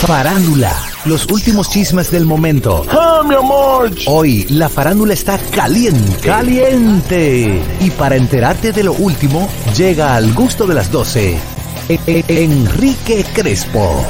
Farándula, los últimos chismes del momento. ¡Ah, mi amor! Hoy la farándula está caliente. Caliente. Y para enterarte de lo último, llega al gusto de las 12. E- e- Enrique Crespo.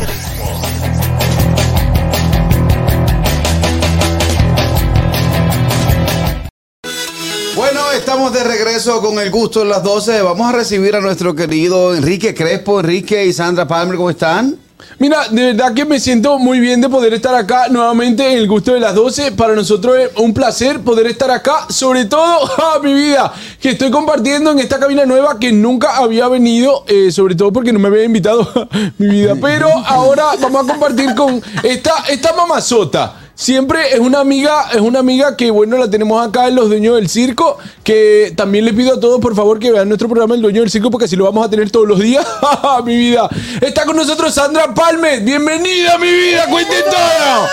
Bueno, estamos de regreso con el gusto de las 12. Vamos a recibir a nuestro querido Enrique Crespo, Enrique y Sandra Palmer, ¿cómo están? Mira, de verdad que me siento muy bien de poder estar acá nuevamente en el gusto de las 12. Para nosotros es un placer poder estar acá, sobre todo, ¡ah, mi vida, que estoy compartiendo en esta cabina nueva que nunca había venido, eh, sobre todo porque no me había invitado mi vida. Pero ahora vamos a compartir con esta, esta mamazota. Siempre es una amiga, es una amiga que bueno la tenemos acá en los dueños del circo, que también les pido a todos por favor que vean nuestro programa El Dueño del Circo porque así lo vamos a tener todos los días. mi vida. Está con nosotros Sandra Palme. Bienvenida, mi vida. Cuente todo.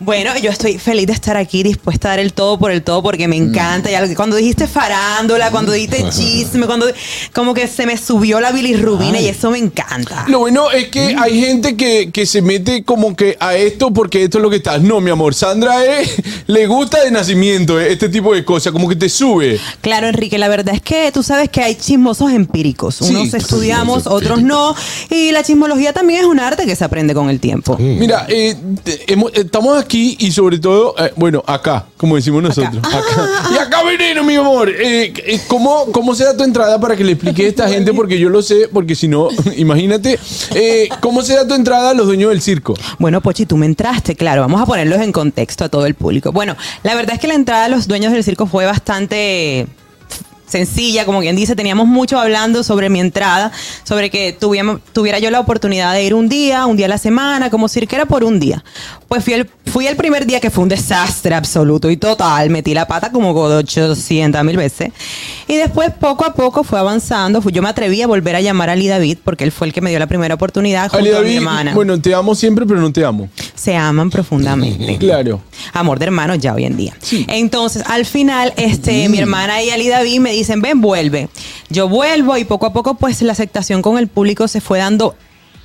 Bueno, yo estoy feliz de estar aquí, dispuesta a dar el todo por el todo, porque me encanta. Ya lo que- cuando dijiste farándula, cuando dijiste chisme, cuando como que se me subió la bilirrubina y eso me encanta. Lo bueno es que hay gente que, que se mete como que a esto porque esto es lo que está. No, mi amor, Sandra es, le gusta de nacimiento eh, este tipo de cosas, como que te sube. Claro, Enrique, la verdad es que tú sabes que hay chismosos empíricos. Sí, Unos estudiamos, otros no. Y la chismología también es un arte que se aprende con el tiempo. Mira, eh, te- hemos- estamos aquí y sobre todo, eh, bueno, acá, como decimos nosotros. Acá. Y acá veneno, mi amor. Eh, eh, ¿cómo, ¿Cómo será tu entrada para que le explique a esta gente? Porque yo lo sé, porque si no, imagínate. ¿Cómo será tu entrada a los dueños del circo? Bueno, Pochi, tú me entraste, claro, vamos a ponerlos en contexto a todo el público. Bueno, la verdad es que la entrada de los dueños del circo fue bastante sencilla, como quien dice, teníamos mucho hablando sobre mi entrada, sobre que tuviera, tuviera yo la oportunidad de ir un día, un día a la semana, como cirquera por un día. Pues fui el, fui el primer día que fue un desastre absoluto y total, metí la pata como 800 mil veces. Y después poco a poco fue avanzando, fui- yo me atreví a volver a llamar a Ali David porque él fue el que me dio la primera oportunidad junto Ali a mi hermana. bueno, te amo siempre, pero no te amo. Se aman profundamente. Claro. Amor de hermanos ya hoy en día. Entonces, al final, este, Mm. mi hermana y Ali David me dicen, ven, vuelve. Yo vuelvo y poco a poco, pues, la aceptación con el público se fue dando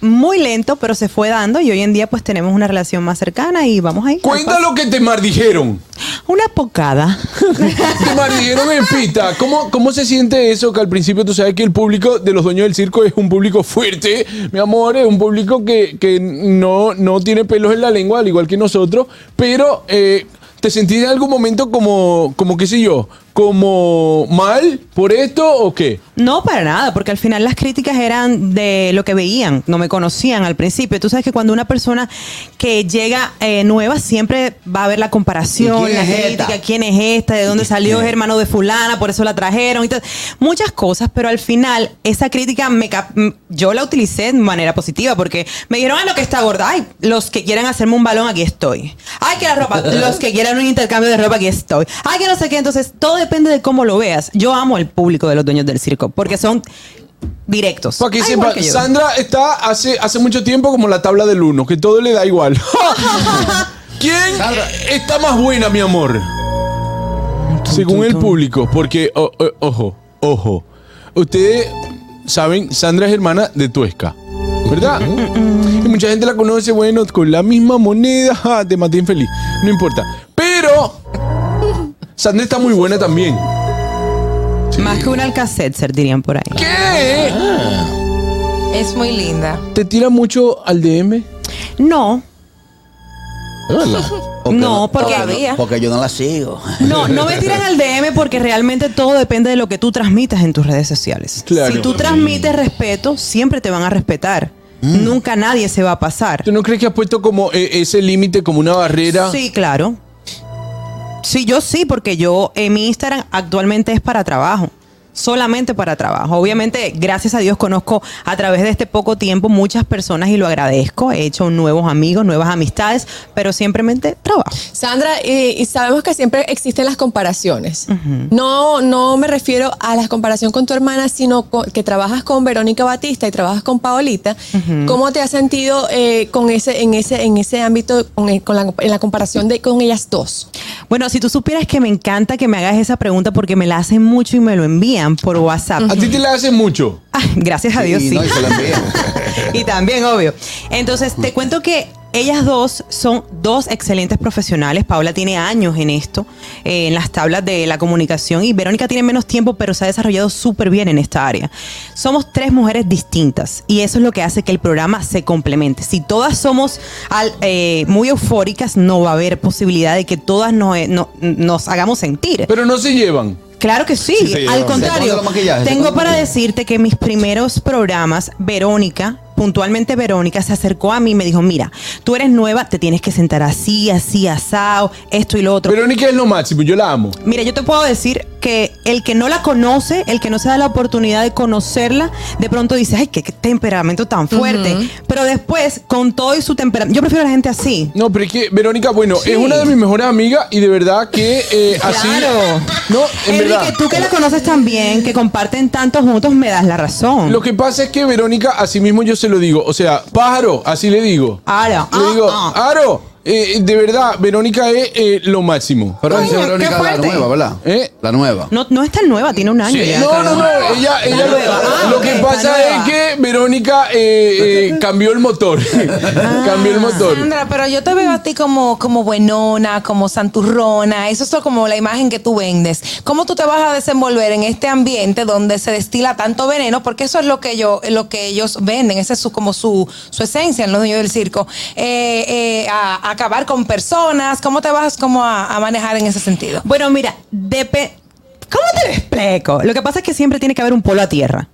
muy lento, pero se fue dando y hoy en día, pues, tenemos una relación más cercana y vamos ahí. Cuenta lo que te maldijeron. Una pocada. Te maldijeron en pista. ¿Cómo, ¿Cómo se siente eso? Que al principio tú sabes que el público de los dueños del circo es un público fuerte, mi amor, es un público que, que no, no tiene pelos en la lengua, al igual que nosotros, pero eh, ¿te sentiste en algún momento como, como qué sé yo, como mal por esto o qué? No, para nada, porque al final las críticas eran de lo que veían, no me conocían al principio. Tú sabes que cuando una persona que llega eh, nueva siempre va a haber la comparación, ¿Y quién la es crítica, esta? quién es esta, de dónde salió, es hermano de fulana, por eso la trajeron, y muchas cosas, pero al final esa crítica me yo la utilicé de manera positiva porque me dijeron, ay, lo que está gorda, ay, los que quieran hacerme un balón, aquí estoy. Ay, que la ropa, los que quieran un intercambio de ropa, aquí estoy. Ay, que no sé qué, entonces todo depende de cómo lo veas. Yo amo el público de los dueños del circo porque son directos. Yo. Sandra está hace, hace mucho tiempo como la tabla del uno, que todo le da igual. ¿Quién Sandra. está más buena, mi amor? Según el público, porque, o- o- ojo, ojo, ustedes saben, Sandra es hermana de Tuesca, ¿verdad? Y mucha gente la conoce, bueno, con la misma moneda, te maté infeliz, no importa. Pero, Sandra está muy buena también. Más que un alcacetzer, dirían por ahí. ¿Qué? Es muy linda. ¿Te tira mucho al DM? No, Porque No, porque- Todavía. Porque yo no la sigo. No, no me tiran al DM porque realmente todo depende de lo que tú transmitas en tus redes sociales. Claro. Si tú transmites respeto, siempre te van a respetar. Nunca nadie se va a pasar. ¿Tú no crees que has puesto como eh, ese límite, como una barrera? Sí, claro. Sí, yo sí, porque yo en mi Instagram actualmente es para trabajo. Solamente para trabajo. Obviamente, gracias a Dios conozco a través de este poco tiempo muchas personas y lo agradezco. He hecho nuevos amigos, nuevas amistades, pero simplemente trabajo. Sandra, y, y sabemos que siempre existen las comparaciones. No, no me refiero a la comparación con tu hermana, sino que trabajas con Verónica Batista y trabajas con Paolita. ¿Cómo te has sentido eh, con ese, en ese, en ese ámbito, con, el- con la, en la comparación de con ellas dos? Bueno, si tú supieras que me encanta que me hagas esa pregunta porque me la hacen mucho y me lo envían por WhatsApp. A ti te la hacen mucho. Ah, gracias a Dios, Sí, sí. no, y se la envían. y también, obvio. Entonces, te cuento que ellas dos son dos excelentes profesionales. Paula tiene años en esto, eh, en las tablas de la comunicación, y Verónica tiene menos tiempo, pero se ha desarrollado súper bien en esta área. Somos tres mujeres distintas y eso es lo que hace que el programa se complemente. Si todas somos al- eh, muy eufóricas, no va a haber posibilidad de que todas nos, eh, no- nos hagamos sentir. Pero no se llevan. Claro que sí, al ¿Se pone contrario. Tengo para decirte que mis primeros programas, Verónica, puntualmente Verónica, se acercó a mí y me dijo, mira, tú eres nueva, te tienes que sentar así, así, asado, esto y lo otro. Verónica es lo máximo, yo la amo. Mira, yo te puedo decir que el que no la conoce, el que no se da la oportunidad de conocerla, de pronto dice, ay, qué, qué temperamento tan fuerte. Pero después, con todo y su temperamento, yo prefiero a la gente así. No, pero es que Verónica, bueno, Sí. es una de mis mejores amigas y de verdad que eh, así. Claro. No, en Enrique, verdad. tú que la conoces tan bien, que comparten tanto juntos, me das la razón. Lo que pasa es que Verónica, así mismo yo se lo digo. O sea, pájaro, así le digo. Ahora, Le digo, ah, Aro, eh, de verdad, Verónica es eh, lo máximo. Pero dice Coño, Verónica qué la fuerte. nueva, ¿verdad? ¿Eh? La nueva. No, no es tan nueva, tiene un año ya. No, no, no, ella, ella nueva. Ah, lo ok, que está pasa nueva. es que Verónica eh, eh, cambió el motor. cambió el motor. Sandra, pero yo te veo a ti como, como buenona, como santurrona. Eso es como la imagen que tú vendes. ¿Cómo tú te vas a desenvolver en este ambiente donde se destila tanto veneno? Porque eso es lo que ellos, lo que ellos venden. Esa es su, como su, su esencia en los dueños del circo. Eh, eh, a, a acabar con personas. ¿Cómo te vas como a, a manejar en ese sentido? Bueno, mira, depe- ¿cómo te lo explico? Lo que pasa es que siempre tiene que haber un polo a tierra.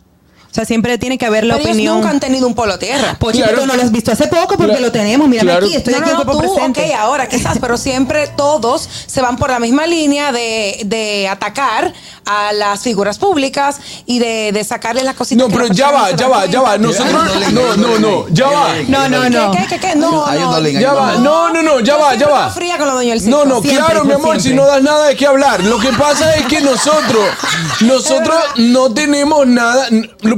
O sea, siempre tiene que haber la Pero ellos opinión. nunca han tenido un polo tierra. Pochito, Claro. tú no lo has visto hace poco porque Claro. lo tenemos. Mírame Claro. aquí, estoy no, aquí no, no, tú, presente. ok, ahora quizás, pero siempre todos se van por la misma línea de, de atacar a las figuras públicas y de, de sacarle las cositas. No, pero ya va, ya va, ya va. Nosotros. No, no, no, ya va. No, no, no. ¿Qué, qué, qué? No, no. Ya va, no, no, no, ya va, ya va. fría con los dueños del circo. No, no, claro, mi amor, si no das nada de qué hablar. Lo que pasa es que nosotros, nosotros no tenemos nada.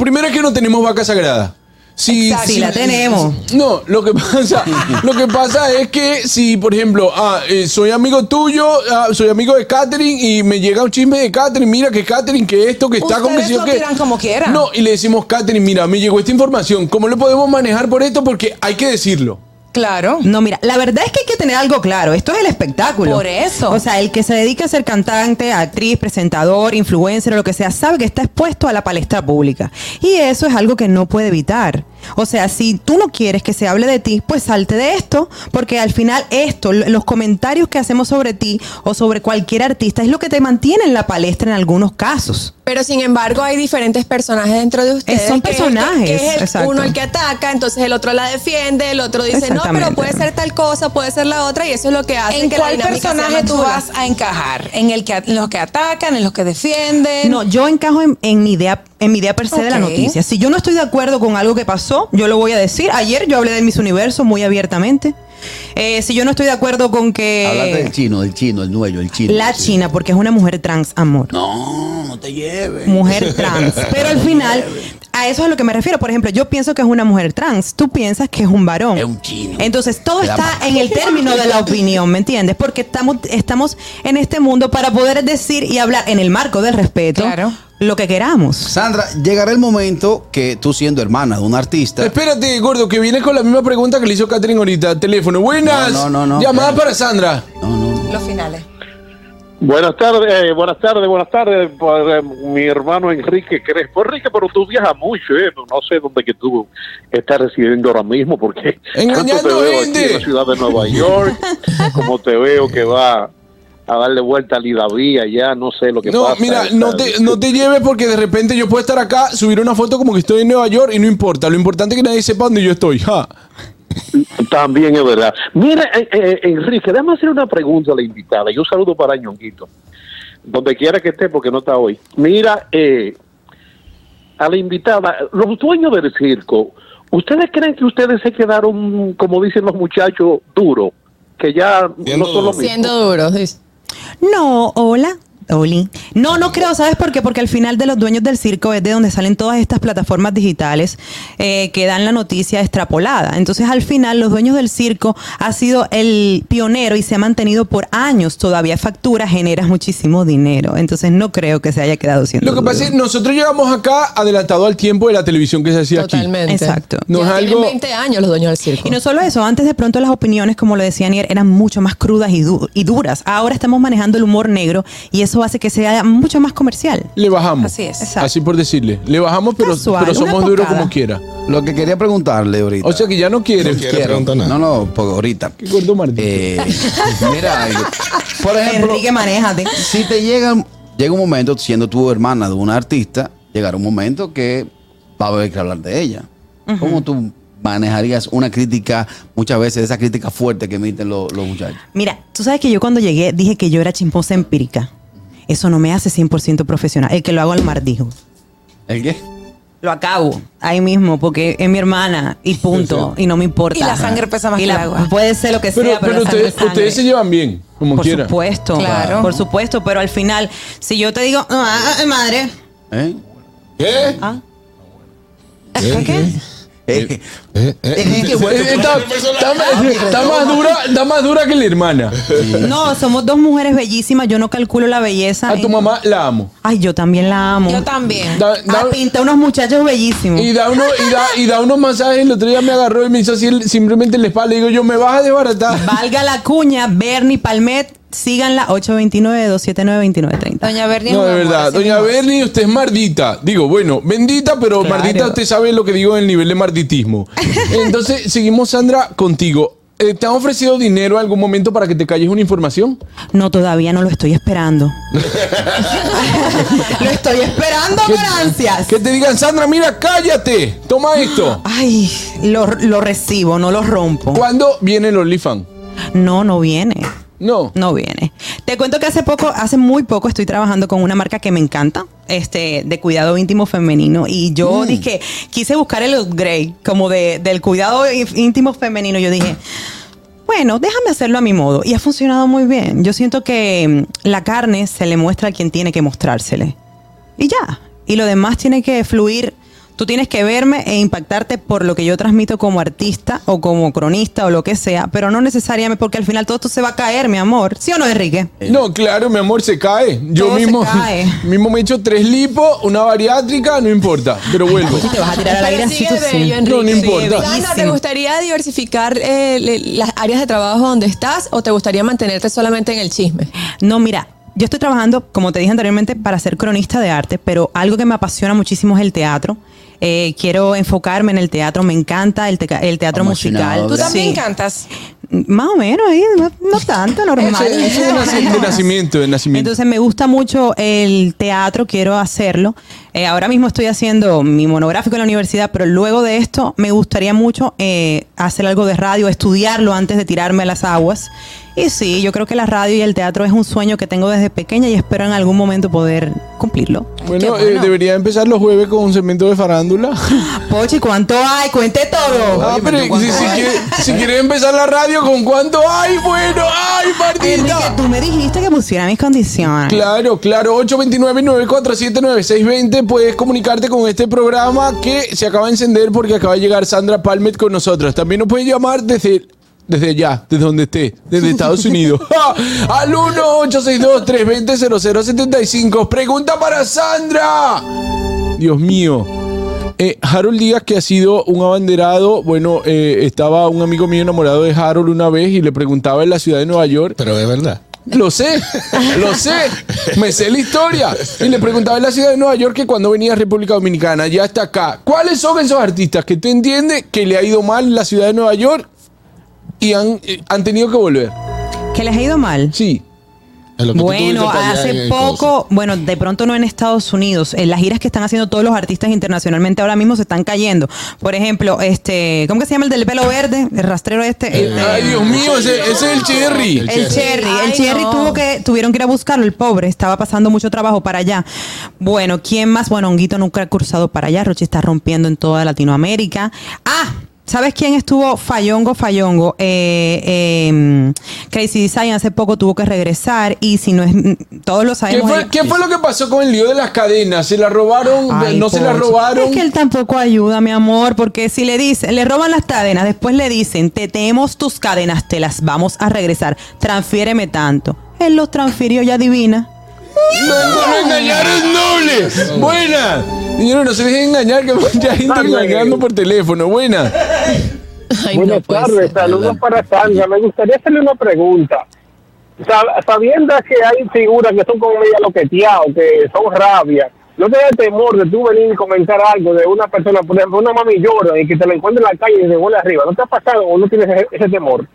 Primero es que no tenemos vaca sagrada. Si, Exacto. Sí, la tenemos. No, lo que pasa, lo que pasa es que si, por ejemplo, ah, eh, soy amigo tuyo, ah, soy amigo de Catherine y me llega un chisme de Catherine, mira que Catherine, que esto, que está convencido que. como quieran. No, y le decimos, Catherine, mira, me llegó esta información. ¿Cómo lo podemos manejar por esto? Porque hay que decirlo. Claro. No, mira, la verdad es que hay que tener algo claro. Esto es el espectáculo. Por eso. O sea, el que se dedica a ser cantante, actriz, presentador, influencer o lo que sea, sabe que está expuesto a la palestra pública. Y eso es algo que no puede evitar. O sea, si tú no quieres que se hable de ti, pues salte de esto, porque al final esto, los comentarios que hacemos sobre ti o sobre cualquier artista es lo que te mantiene en la palestra en algunos casos. Pero sin embargo hay diferentes personajes dentro de ustedes. son es el que- personajes, que es el- uno el que ataca, entonces el otro la defiende, el otro dice, no, pero puede ser tal cosa, puede ser la otra, y eso es lo que hace ¿En que la cuál personaje tú vas a encajar? ¿En, el que, en los que atacan, en los que defienden? No, yo encajo en, en mi idea, en mi idea per se de la noticia. Si yo no estoy de acuerdo con algo que pasó, yo lo voy a decir. Ayer yo hablé de mis universos muy abiertamente. Eh, si yo no estoy de acuerdo con que Háblate del chino, del chino, el nuevo, el chino. la China, porque es una mujer trans, amor. No, no te lleves. Mujer trans. Pero al final, a eso es a lo que me refiero. Por ejemplo, yo pienso que es una mujer trans. Tú piensas que es un varón. Es un chino. Entonces, todo está más. en el término de la opinión, ¿me entiendes? Porque estamos, estamos en este mundo para poder decir y hablar en el marco del respeto Claro. Lo que queramos. Sandra, llegará el momento que tú siendo hermana de un artista. Espérate, gordo, que viene con la misma pregunta que le hizo Catherine ahorita. Teléfono. Buenas. No, no, no, no. Llamada para Sandra. No, no. Los finales. Buenas tardes, eh, buenas tardes, buenas tardes, para, eh, mi hermano Enrique Crespo. Enrique, pero tú viajas mucho, ¿eh? No sé dónde que tú estás residiendo ahora mismo, porque Engañando tanto te veo aquí en la ciudad de Nueva York, como te veo que va a darle vuelta a Lidavía ya, no sé lo que No, pasa. mira, no te, no te lleves porque de repente yo puedo estar acá, subir una foto como que estoy en Nueva York y no importa. Lo importante es que nadie sepa dónde yo estoy. Ja. También es verdad. Mira, eh, eh, Enrique, déjame hacer una pregunta a la invitada y un saludo para Ñonguito, donde quiera que esté porque no está hoy. Mira, eh, a la invitada, los dueños del circo, ¿ustedes creen que ustedes se quedaron, como dicen los muchachos, duros? Que ya no son los mismos. Siendo duros. dice. No, hola. Oli. No, no creo, ¿sabes por qué? Porque al final de los dueños del circo es de donde salen todas estas plataformas digitales eh, que dan la noticia extrapolada. Entonces, al final, los dueños del circo ha sido el pionero y se ha mantenido por años. Todavía factura, genera muchísimo dinero. Entonces, no creo que se haya quedado siendo. Lo que pasa es que nosotros llegamos acá adelantado al tiempo de la televisión que se hacía aquí. Totalmente. Exacto. No ya es tienen algo- 20 años los dueños del circo. Y no solo eso, antes de pronto las opiniones, como lo decía Nier, eran mucho más crudas y, du- y duras. Ahora estamos manejando el humor negro y eso hace que sea mucho más comercial. Le bajamos. Así es. Exacto. Así por decirle. Le bajamos, pero, Casual, pero somos duros como quiera. Lo que quería preguntarle ahorita. O sea que ya no quiere. No quiere preguntar nada. No, no, porque ahorita. Qué gordo maldito. Eh, mira, por ejemplo, Enrique, manéjate. si te llega, llega un momento, siendo tu hermana de una artista, llegará un momento que va a haber que hablar de ella. ¿Cómo tú manejarías una crítica, muchas veces esa crítica fuerte que emiten los, los muchachos? Mira, tú sabes que yo cuando llegué dije que yo era chimposa empírica. Eso no me hace 100% profesional. El que lo hago al mardijo. ¿El qué? Lo acabo ahí mismo porque es mi hermana y punto. Y no me importa. Y la sangre pesa más Y que la- el agua. Puede ser lo que Pero, sea, pero, pero ustedes, se llevan bien, como Por quiera. supuesto. Claro. Por supuesto, pero al final, si yo te digo, ah, ah, madre, ¿Eh? ¿Qué? ah, ¿Qué? ¿qué? Eh, Eh, eh. eh, bueno. Eh, Está, está más, está más dura, está más dura que la hermana. No, somos dos mujeres bellísimas. Yo no calculo la belleza. A tu en- mamá la amo. Ay, yo también la amo. Yo también. Da- da- Ah, pinta unos muchachos bellísimos. y, da uno, y, da, y da unos masajes. El otro día me agarró y me hizo así simplemente en la espalda. Le digo yo, me vas a desbaratar. Valga la cuña, Bernie Palmet, síganla 829-279-2930. Doña Bernie. No, de verdad. Doña. Bernie, usted es mardita. Digo, bueno, bendita, pero Claro. mardita, usted sabe lo que digo en el nivel de marditismo. Entonces, seguimos, Sandra, contigo. Eh, ¿Te han ofrecido dinero en algún momento para que te calles una información? No, todavía no lo estoy esperando. lo estoy esperando ¿Qué- con ansias. Que te digan, Sandra, mira, cállate. Toma esto. Ay, lo, lo recibo, no lo rompo. ¿Cuándo viene el OnlyFans? No, no viene. No. No viene. Te cuento que hace poco, hace muy poco estoy trabajando con una marca que me encanta, este, de cuidado íntimo femenino. Y yo dije, quise buscar el upgrade, como de, del cuidado íntimo femenino. Yo dije, bueno, déjame hacerlo a mi modo. Y ha funcionado muy bien. Yo siento que mm, la carne se le muestra a quien tiene que mostrársele. Y ya. Y lo demás tiene que fluir. Tú tienes que verme e impactarte por lo que yo transmito como artista o como cronista o lo que sea, pero no necesariamente porque al final todo esto se va a caer, mi amor. ¿Sí o no, Enrique? No, claro, mi amor, se cae. Yo Todo se mismo, cae. mismo me he hecho tres lipos, una bariátrica, no importa. Pero vuelvo. Si te vas a tirar al aire así, bello, sí. No, no importa. ¿te gustaría diversificar eh, le- las áreas de trabajo donde estás o te gustaría mantenerte solamente en el chisme? No, mira, yo estoy trabajando, como te dije anteriormente, para ser cronista de arte, pero algo que me apasiona muchísimo es el teatro. Eh, quiero enfocarme en el teatro, me encanta el, teca- el teatro musical. Tú también Sí. cantas. Más o menos, ahí, no, no tanto, normal. Ese- ese de, naci- de nacimiento, de nacimiento. Entonces me gusta mucho el teatro, quiero hacerlo. Eh, ahora mismo estoy haciendo mi monográfico en la universidad, pero luego de esto me gustaría mucho eh, hacer algo de radio, estudiarlo antes de tirarme a las aguas. Y sí, yo creo que la radio y el teatro es un sueño que tengo desde pequeña y espero en algún momento poder cumplirlo. bueno, qué bueno. eh, debería empezar los jueves con un segmento de farándula. Pochi, ¿cuánto hay? Cuente todo. Ah, pero pero si, ¿cuánto si quiere, si quiere empezar la radio, ¿con cuánto hay? Bueno, ¡ay, Martita! tú me dijiste que pusiera mis condiciones. Claro, claro, 829-947-9620. Puedes comunicarte con este programa que se acaba de encender porque acaba de llegar Sandra Palmet con nosotros. También nos puedes llamar desde, desde allá, desde donde esté, desde Estados Unidos. Al 1-862-320-0075. Pregunta para Sandra. Dios mío. Eh, Harold Díaz, que ha sido un abanderado, bueno, eh, estaba un amigo mío enamorado de Harold una vez y le preguntaba en la ciudad de Nueva York Pero es verdad. lo sé, lo sé, me sé la historia. Y le preguntaba en la ciudad de Nueva York que cuando venía a República Dominicana, ya está acá. ¿Cuáles son esos artistas que tú entiendes que le ha ido mal en la ciudad de Nueva York y han, eh, han tenido que volver? ¿Que les ha ido mal? Sí. Es lo que tú Bueno, tuviste allá en hace el poco, bueno, de pronto no en Estados Unidos, en las giras que están haciendo todos los artistas internacionalmente ahora mismo se están cayendo. Por ejemplo, este, ¿cómo que se llama el del pelo verde? El rastrero este. este, Ay, Dios mío, ese, ese es el Cherry. El el Cherry. El Ay, Cherry no. tuvo que, tuvieron que ir a buscarlo, el pobre, estaba pasando mucho trabajo para allá. Bueno, ¿quién más? Bueno, Honguito nunca ha cruzado para allá, Rochi está rompiendo en toda Latinoamérica. Ah, ¿Sabes quién estuvo fallongo, fallongo? Eh, eh, Crazy Design hace poco tuvo que regresar y si no es, todos lo ¿Qué sabemos. fue, qué fue lo que pasó con el lío de las cadenas? ¿Se las robaron? Ay, ¿No se las robaron? Es que él tampoco ayuda, mi amor, porque si le dicen, le roban las cadenas, después le dicen, te tenemos tus cadenas, te las vamos a regresar, transfiéreme tanto. Él los transfirió, ya adivina. No, no, engañar es noble. Buenas. Señores, no se dejen engañar, que mucha gente engañando por teléfono. Buenas. Ay, Buenas no puede tardes, saludos para Sandra. Me gustaría hacerle una pregunta. Sab- Sabiendo que hay figuras que son como media loqueteados, que son rabia, ¿no te da temor de tú venir y comentar algo de una persona, por ejemplo, una mami llora y que te la encuentre en la calle y se vuelve arriba? ¿No te ha pasado o no tienes ese, ese temor?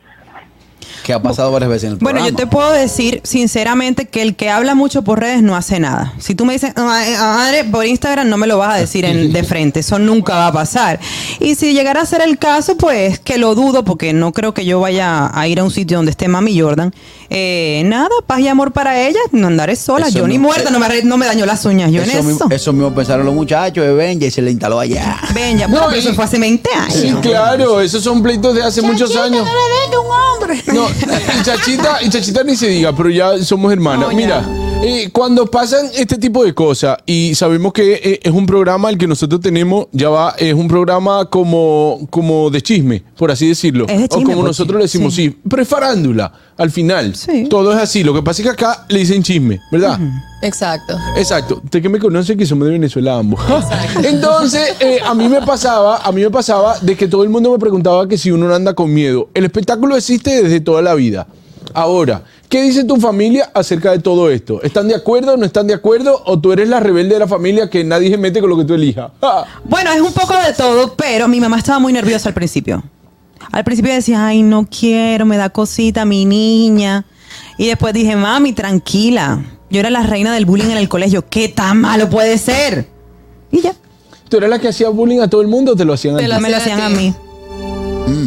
Que ha pasado varias veces en el Bueno, programa. yo te puedo decir sinceramente que el que habla mucho por redes no hace nada. Si tú me dices, "Ay, madre, por Instagram no me lo vas a decir en- de frente, eso nunca va a pasar. Y si llegara a ser el caso, pues que lo dudo porque no creo que yo vaya a ir a un sitio donde esté Mami Jordan. Eh, nada, paz y amor para ella, no andaré sola. Eso yo ni muerta, no me, no me dañó las uñas, yo en eso, eso. mismo, eso mismo pensaron los muchachos de Benja y se le instaló allá. Ven, ya, No, bueno, pero y- eso fue hace 20 años. Sí, claro, esos son pleitos de hace muchos años. No, y Chachita, y Chachita ni se diga, pero ya somos hermanas. No, ya. Mira, eh, cuando pasan este tipo de cosas y sabemos que eh, es un programa el que nosotros tenemos, ya va, es un programa como, como de chisme, por así decirlo. Es de o como Pochi. nosotros le decimos, sí. Sí. pero es farándula, al final. Sí. Todo es así. Lo que pasa es que acá le dicen chisme, ¿verdad? Exacto. Exacto. Usted que me conoce que somos de Venezuela ambos. Entonces, eh, a mí me pasaba, a mí me pasaba de que todo el mundo me preguntaba que si uno no anda con miedo. El espectáculo existe desde toda la vida. Ahora, ¿qué dice tu familia acerca de todo esto? ¿Están de acuerdo o no están de acuerdo? ¿O tú eres la rebelde de la familia que nadie se mete con lo que tú elijas? Ah. Bueno, es un poco de todo, pero mi mamá estaba muy nerviosa al principio. Al principio decía, ay, no quiero, me da cosita mi niña. Y después dije, mami, tranquila. Yo era la reina del bullying en el colegio. ¿Qué tan malo puede ser? Y ya, ¿Tú eres la que hacía bullying a todo el mundo o te lo hacían a Te ti? lo me lo hacían a mí.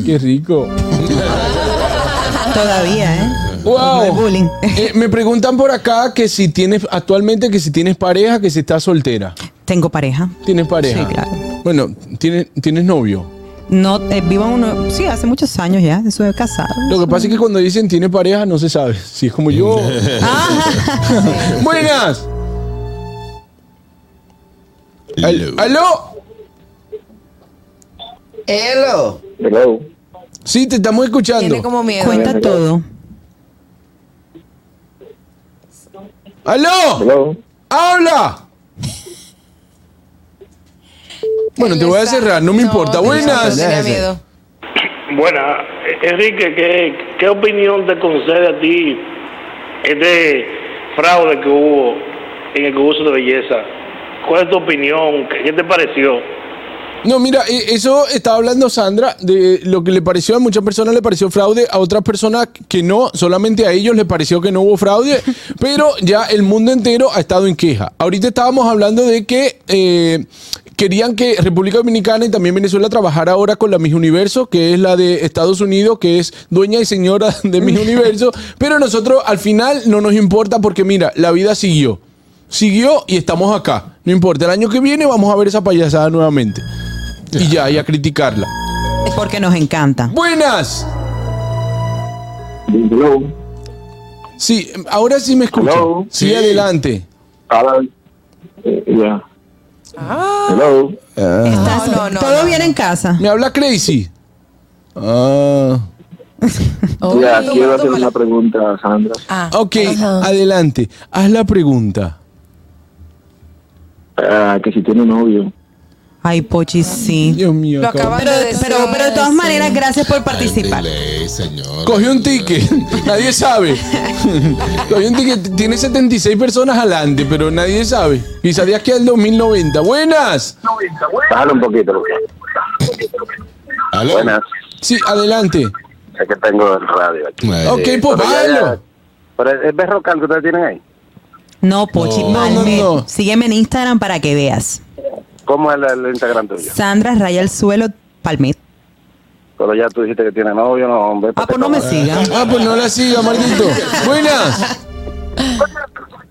Qué rico. Todavía, ¿eh? Wow. No es bullying. Eh, me preguntan por acá que si tienes actualmente que si tienes pareja, que si estás soltera. Tengo pareja. ¿Tienes pareja? Sí, claro. Bueno, ¿tienes, ¿tienes novio? No, eh, vivo uno. Sí, hace muchos años ya. Estuve casado. Lo que pasa es que cuando dicen tiene pareja no se sabe. Si es como yo. Buenas. Al- ¿Aló? Hello. Hello. Sí, te estamos escuchando. Tiene como miedo. Cuenta todo. ¡Aló! Hello. ¡Habla! Bueno, te voy a cerrar, no me importa. Buenas. Tenía miedo. Buena, Enrique, ¿qué, ¿qué opinión te concede a ti este fraude que hubo en el concurso de belleza? ¿Cuál es tu opinión? ¿Qué, qué te pareció? No, mira, eh, eso estaba hablando Sandra de lo que le pareció a muchas personas le pareció fraude, a otras personas que no, solamente a ellos les pareció que no hubo fraude, pero ya el mundo entero ha estado en queja. Ahorita estábamos hablando de que eh, querían que República Dominicana y también Venezuela trabajara ahora con la Miss Universo, que es la de Estados Unidos, que es dueña y señora de Miss Universo, pero nosotros al final no nos importa porque mira, la vida siguió. Siguió y estamos acá. No importa, el año que viene vamos a ver esa payasada nuevamente. Y ya, y a criticarla. Es porque nos encanta. Buenas. Hello. Sí, ahora sí me escuchan. Hello. Sí, Sí. adelante. Ahora, eh, ya. Hello. Estás- No, no, no, todo no. bien en casa. Me habla Crazy. Ah. Ya, quiero hacer una pregunta, Sandra. Ah, Ok, adelante. Haz la pregunta. Ah, que si tiene novio. Ay, Pochi, sí. Dios mío. Lo acaban Pero, de decir. pero, pero de todas maneras, gracias por participar. Cogió un ticket. Nadie sabe. Cogió un ticket. Tiene 76 personas adelante, pero nadie sabe. Quizá de aquí al 2090. Buenas. Bájale un poquito, Lucas. ¿Aló? Buenas. Sí, adelante. Es que tengo el radio aquí. Ok, pues bájalo. Pero es berrocal que ustedes tienen ahí. No, Pochi, No, no, no. Sígueme en Instagram para que veas. ¿Cómo es el, el Instagram tuyo? Sandra Raya al suelo Palmet. Pero ya tú dijiste que tiene novio, no, hombre. Ah, pues no me sigan. Ah, pues no la siga, maldito. Buenas.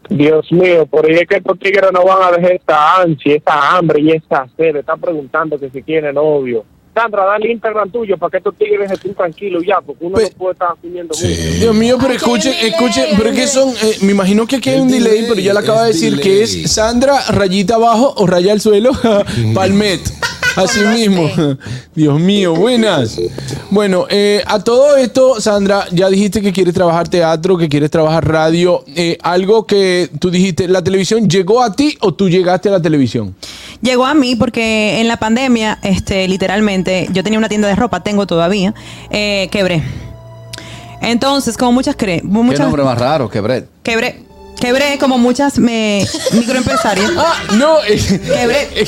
Dios mío, por ahí es que estos tigres no van a dejar esta ansia, esta hambre y esta sed. Están preguntando que si tiene novio. Sandra, dale Instagram tuyo para que estos tigres estén tranquilos ya, porque uno Pues- no puede estar asumiendo mucho. Dios mío, pero escuchen, escuchen, pero que son, eh, me imagino que aquí hay un delay, delay, pero ya le acaba de decir que es Sandra rayita abajo o raya al suelo, palmet. Así mismo. Dios mío, buenas. Bueno, eh, a todo esto, Sandra, ya dijiste que quieres trabajar teatro, que quieres trabajar radio. Eh, algo que tú dijiste, ¿la televisión llegó a ti o tú llegaste a la televisión? Llegó a mí porque en la pandemia, este, literalmente, yo tenía una tienda de ropa, tengo todavía, eh, quebré. Entonces, como muchas creen, Qué muchas nombre más raro que Brett. quebré, quebré como muchas me, microempresarias. Ah, no. eh, Quebré. eh,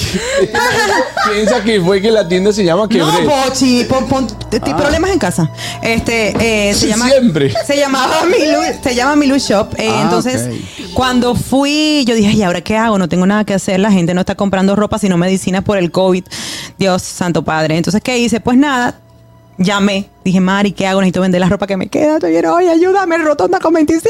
piensa que fue que la tienda se llama Quebré. No, Pochi, pon, pon- t- t- problemas en casa. Este, eh, se Sí, llama. siempre. Se llamaba Milu, se llama Milu Shop. Eh, Ah, entonces, cuando fui, yo dije, ¿y ahora qué hago? No tengo nada que hacer. La gente no está comprando ropa, sino medicinas por el COVID. Dios santo padre. Entonces, ¿qué hice? Pues nada. Llamé, dije, Mari, ¿qué hago? Necesito vender la ropa que me queda. Estoy bien, oye, ayúdame, rotonda con 27.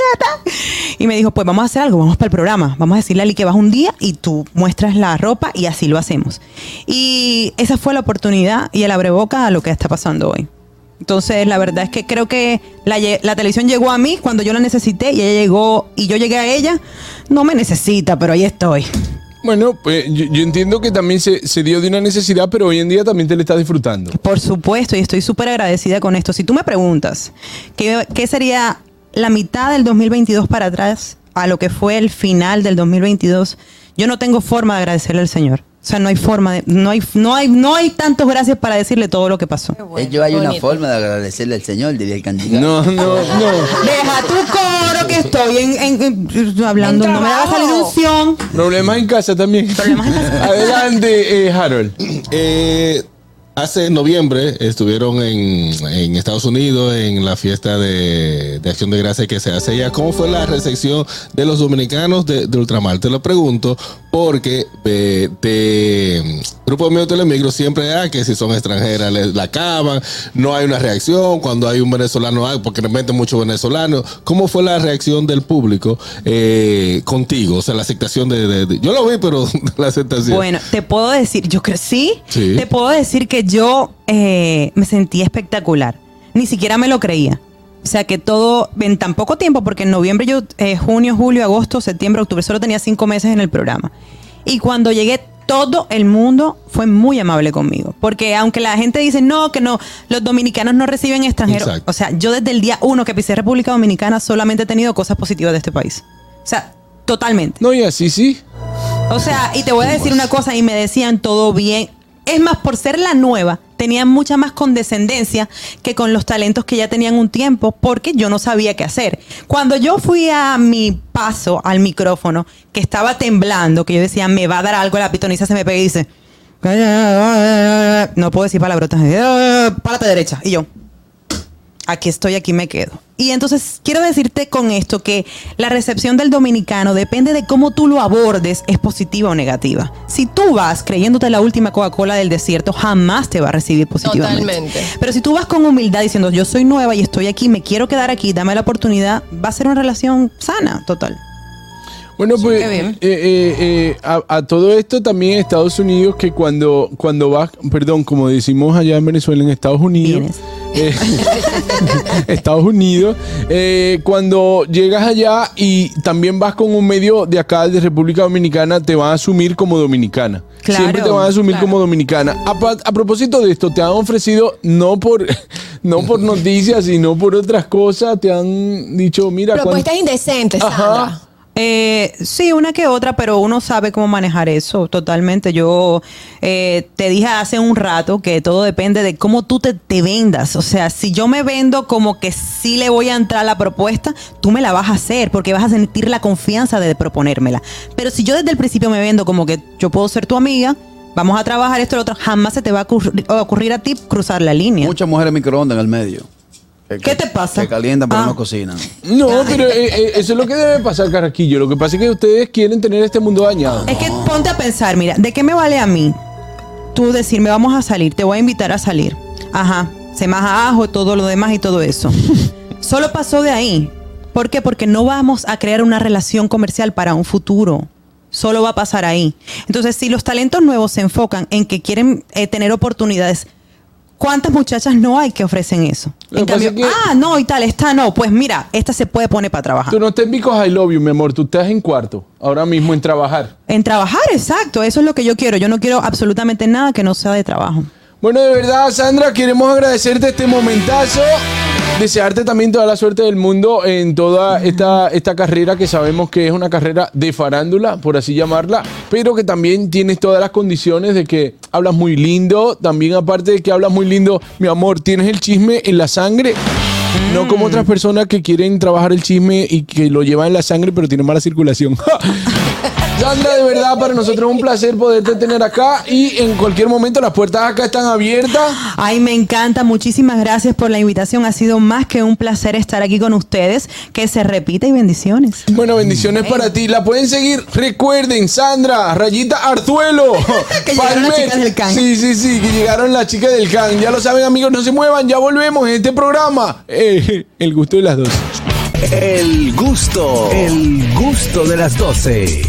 Y me dijo, pues vamos a hacer algo, vamos para el programa. Vamos a decirle a Ali que vas un día y tú muestras la ropa y así lo hacemos. Y esa fue la oportunidad y el abreboca a lo que está pasando hoy. Entonces, la verdad es que creo que la, la televisión llegó a mí cuando yo la necesité y ella llegó y yo llegué a ella. No me necesita, pero ahí estoy. Bueno, pues yo, yo entiendo que también se, se dio de una necesidad, pero hoy en día también te le estás disfrutando. Por supuesto, y estoy súper agradecida con esto. Si tú me preguntas ¿qué, qué sería la mitad del 2022 para atrás a lo que fue el final del 2022, yo no tengo forma de agradecerle al Señor. O sea, no hay forma de, no hay, no hay, no hay tantos gracias para decirle todo lo que pasó. Ellos hay una forma de agradecerle al Señor, diría el candidato. No, no, no. Deja tu coro que estoy en, en- en- hablando, En no me va a salir unción. Problemas en casa también. Problemas en casa. Adelante, eh, Harold. Eh, hace noviembre estuvieron en, en Estados Unidos en la fiesta de, de Acción de Gracia que se hace allá. ¿Cómo fue la recepción de los dominicanos de, de Ultramar? Te lo pregunto porque eh, de Grupo Mío Telemicro siempre hay que si son extranjeras les la acaban, no hay una reacción. Cuando hay un venezolano, hay, porque realmente muchos venezolanos. ¿Cómo fue la reacción del público eh, contigo? O sea, la aceptación de, de- de- Yo lo vi, pero la aceptación. Bueno, te puedo decir, yo creo, sí, Sí. te puedo decir que yo eh, me sentí espectacular. Ni siquiera me lo creía. O sea que todo en tan poco tiempo, porque en noviembre yo, eh, junio, julio, agosto, septiembre, octubre, solo tenía cinco meses en el programa. Y cuando llegué, todo el mundo fue muy amable conmigo. Porque aunque la gente dice, no, que no, los dominicanos no reciben extranjeros. Exacto. O sea, yo desde el día uno que pisé República Dominicana solamente he tenido cosas positivas de este país. O sea, totalmente. No, y así sí. O sea, y te voy a decir una cosa, y me decían todo bien. Es más, por ser la nueva, tenían mucha más condescendencia que con los talentos que ya tenían un tiempo, porque yo no sabía qué hacer. Cuando yo fui a mi paso al micrófono, que estaba temblando, que yo decía, me va a dar algo, la pitoniza se me pega y dice, no puedo decir palabrotas, párate derecha. Y yo, aquí estoy, aquí me quedo. Y entonces quiero decirte con esto que la recepción del dominicano depende de cómo tú lo abordes, es positiva o negativa. Si tú vas creyéndote la última Coca-Cola del desierto, jamás te va a recibir positivamente. Totalmente. Pero si tú vas con humildad diciendo, yo soy nueva y estoy aquí, me quiero quedar aquí, dame la oportunidad, va a ser una relación sana, total. Bueno, pues eh, eh, eh, a, a todo esto también Estados Unidos, que cuando, cuando vas, perdón, como decimos allá en Venezuela, en Estados Unidos. Eh, Estados Unidos, eh, cuando llegas allá y también vas con un medio de acá de República Dominicana, te van a asumir como dominicana. Claro, Siempre te van a asumir claro. como dominicana. A, propósito de esto, te han ofrecido no por, no por noticias, sino por otras cosas, te han dicho, mira, cuando- Propuestas indecentes, Ajá. Eh, sí, una que otra, pero uno sabe cómo manejar eso totalmente. Yo eh, te dije hace un rato que todo depende de cómo tú te, te vendas. O sea, si yo me vendo como que sí le voy a entrar la propuesta, tú me la vas a hacer porque vas a sentir la confianza de proponérmela. Pero si yo desde el principio me vendo como que yo puedo ser tu amiga, vamos a trabajar esto y lo otro, jamás se te va a ocurrir a ti cruzar la línea. Muchas mujeres microondas en el medio. Que- ¿Qué te pasa? Que calientan pero Ah. no cocinan. No, pero eh, eh, eso es lo que debe pasar, Carraquillo. Lo que pasa es que ustedes quieren tener este mundo dañado. Es que ponte a pensar, mira, ¿de qué me vale a mí tú decirme vamos a salir, te voy a invitar a salir? Ajá, se más ajo, todo lo demás y todo eso. Solo pasó de ahí. ¿Por qué? Porque no vamos a crear una relación comercial para un futuro. Solo va a pasar ahí. Entonces, si los talentos nuevos se enfocan en que quieren eh, tener oportunidades ¿Cuántas muchachas no hay que ofrecen eso? En cambio, que- ah, no, y tal, esta no. Pues mira, esta se puede poner para trabajar. Tú no en Because I Love You, mi amor. Tú estás en cuarto, ahora mismo en trabajar. En trabajar, exacto. Eso es lo que yo quiero. Yo no quiero absolutamente nada que no sea de trabajo. Bueno, de verdad, Sandra, queremos agradecerte este momentazo. Desearte también toda la suerte del mundo en toda esta, esta carrera que sabemos que es una carrera de farándula, por así llamarla, pero que también tienes todas las condiciones de que hablas muy lindo. También, aparte de que hablas muy lindo, mi amor, tienes el chisme en la sangre. No como otras personas que quieren trabajar el chisme y que lo llevan en la sangre, pero tienen mala circulación. Sandra, de verdad, para nosotros es un placer poderte tener acá y en cualquier momento las puertas acá están abiertas. Ay, me encanta. Muchísimas gracias por la invitación. Ha sido más que un placer estar aquí con ustedes. Que se repita y bendiciones. Bueno, bendiciones para ti. La pueden seguir. Recuerden, Sandra, Rayita Arzuelo. Que llegaron las chicas del CAN. Sí, sí, sí, que llegaron las chicas del CAN. Ya lo saben, amigos, no se muevan. Ya volvemos en este programa. Eh, el gusto de las dos. El gusto, el gusto de las 12.